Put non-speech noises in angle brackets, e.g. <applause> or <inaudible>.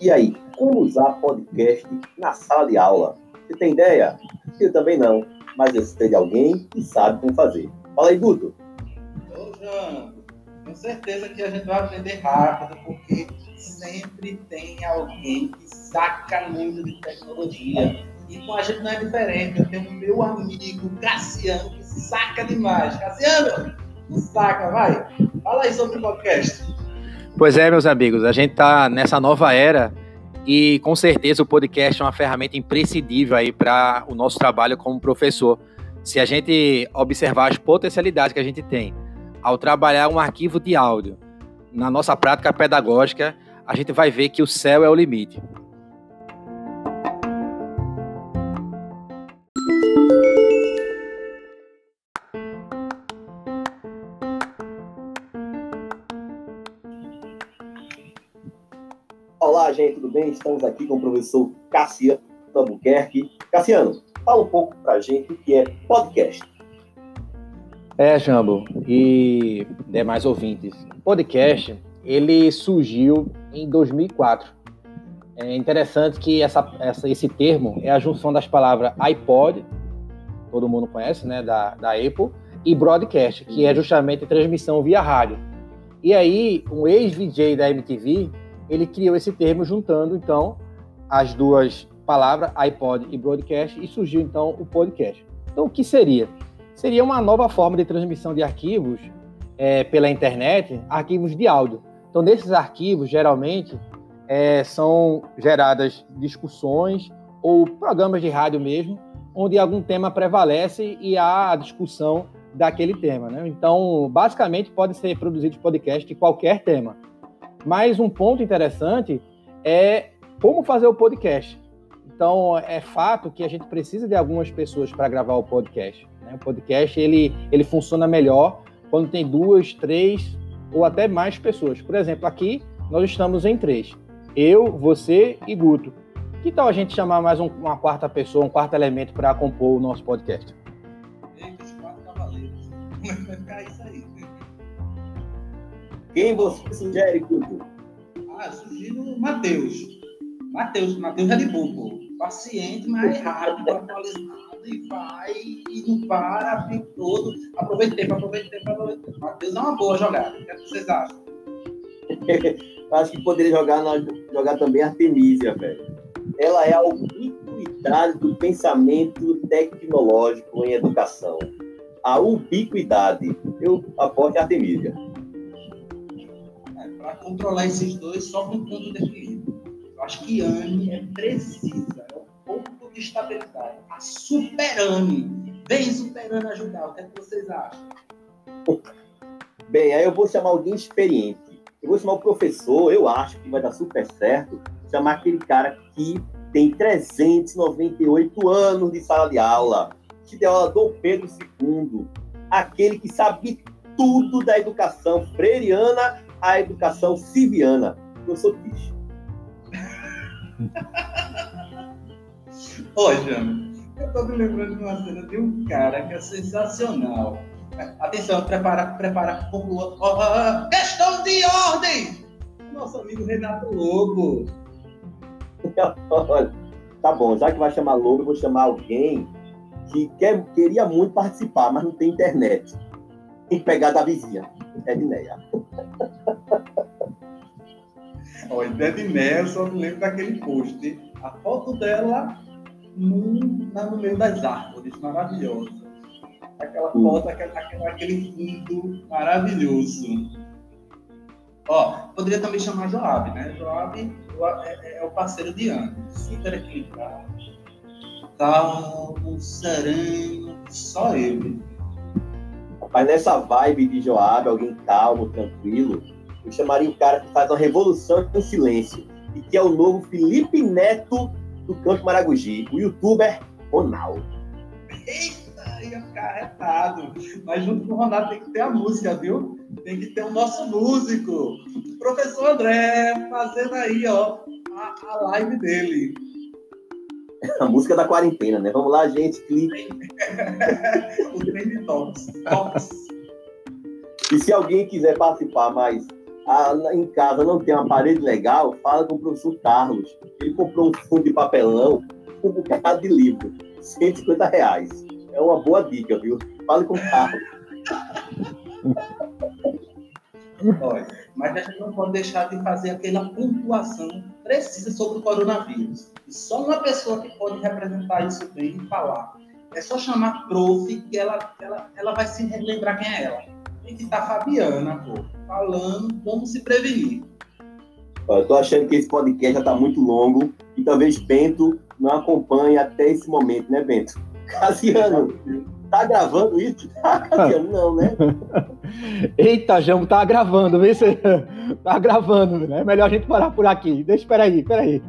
E aí, como usar podcast na sala de aula? Você tem ideia? Eu também não, mas eu sei de alguém que sabe como fazer. Fala aí, Guto. Ô, João, tenho certeza que a gente vai aprender rápido, porque sempre tem alguém que saca muito de tecnologia. E com a gente não é diferente. Eu tenho meu amigo Cassiano que saca demais. Cassiano, saca, vai. Fala aí sobre o podcast. Pois é, meus amigos, a gente está nessa nova era e com certeza o podcast é uma ferramenta imprescindível aí para o nosso trabalho como professor. Se a gente observar as potencialidades que a gente tem ao trabalhar um arquivo de áudio na nossa prática pedagógica, a gente vai ver que o céu é o limite. Olá, gente, tudo bem? Estamos aqui com o professor Cassiano Albuquerque. Cassiano, fala um pouco para a gente o que é podcast. É, Jambo, e demais ouvintes. Podcast, ele surgiu em 2004. É interessante que essa, essa, esse termo é a junção das palavras iPod, todo mundo conhece, né, da, da Apple, e broadcast, que é justamente transmissão via rádio. E aí, um ex-VJ da MTV, ele criou esse termo juntando, então, as duas palavras, iPod e broadcast, e surgiu, então, o podcast. Então, o que seria? Seria uma nova forma de transmissão de arquivos é, pela internet, arquivos de áudio. Então, nesses arquivos, geralmente, é, são geradas discussões ou programas de rádio mesmo, onde algum tema prevalece e há a discussão daquele tema. Né? Então, basicamente, pode ser produzido podcast de qualquer tema. Mas um ponto interessante é como fazer o podcast. Então, é fato que a gente precisa de algumas pessoas para gravar o podcast. Né? O podcast ele, ele funciona melhor quando tem duas, três ou até mais pessoas. Por exemplo, aqui nós estamos em três: eu, você e Guto. Que tal a gente chamar mais um, uma quarta pessoa, um quarto elemento para compor o nosso podcast? Eita, os quatro cavaleiros. <laughs> Vai ficar isso aí? Quem você sugere, Guto? Ah, sugiro o Matheus. Matheus, Matheus é de pô. Paciente, mas rápido, atualizado e vai e não para o tempo todo. Aproveita tempo, aproveita tempo, aproveita tempo. Matheus é uma boa jogada. O que, é que vocês acham? <laughs> Acho que poderia jogar, jogar também a Artemisia, velho. Ela é a ubiquidade do pensamento tecnológico em educação. A ubiquidade. Eu aposto a Artemisia. Controlar esses dois, só com ponto de equilíbrio. Eu acho que Anne é precisa, é o ponto de estabilidade. A Superane. Vem Superane ajudar. O que, é que vocês acham? Bem, aí eu vou chamar alguém experiente. Eu vou chamar o professor, eu acho que vai dar super certo, chamar aquele cara que tem 398 anos de sala de aula, que deu aula Dom Pedro II, aquele que sabe tudo da educação freiriana à educação civiana. Professor Tish. Ô, Jana, eu tô me lembrando de uma cena de um cara que é sensacional. Atenção, prepara, prepara. Ó, ó, Questão de ordem! Nosso amigo Renato Lobo. <laughs> Olha, tá bom, já que vai chamar Lobo, eu vou chamar alguém que quer, queria muito participar, mas não tem internet. Tem que pegar da vizinha, Ó, Edneia, eu só me lembro daquele post. A foto dela no, na- no meio das árvores, maravilhosa. Aquela Hum. foto, aquele, aquele, aquele fundo maravilhoso. Ó, poderia também chamar Joab, né? Joab Joab é, é o parceiro de Ana. Super equilibrado. Calmo, sereno, só ele. Mas nessa vibe de Joab, alguém calmo, tranquilo, eu chamaria o cara que faz uma revolução em silêncio e que é o novo Felipe Neto do Campo Maragogi, o youtuber Ronaldo. Eita, ia ficar arretado. Mas junto com o Ronaldo tem que ter a música, viu? Tem que ter o nosso músico. Professor André, fazendo aí, ó, a, a live dele. A música da quarentena, né? Vamos lá, gente, clique. <laughs> o Trend Tops. E se alguém quiser participar mais a, em casa não tem uma parede legal, fala com o professor Carlos. Ele comprou um fundo de papelão com um bocado de livro, 150 reais. É uma boa dica, viu? Fale com o Carlos. <laughs> Olha, mas a gente não pode deixar de fazer aquela pontuação precisa sobre o coronavírus. E só uma pessoa que pode representar isso bem e falar. É só chamar prof que ela, ela, ela vai se lembrar quem é ela. Tem que estar tá Fabiana, pô, falando como se prevenir. Eu tô achando que esse podcast já está muito longo e talvez Bento não acompanhe até esse momento, né, Bento? <laughs> Casiano, Tá gravando isso? <laughs> Tá, Não, né? <laughs> Eita, Jambo, tá gravando, vê se <laughs> tá gravando, né? Melhor a gente parar por aqui. Deixa, espera aí, espera aí.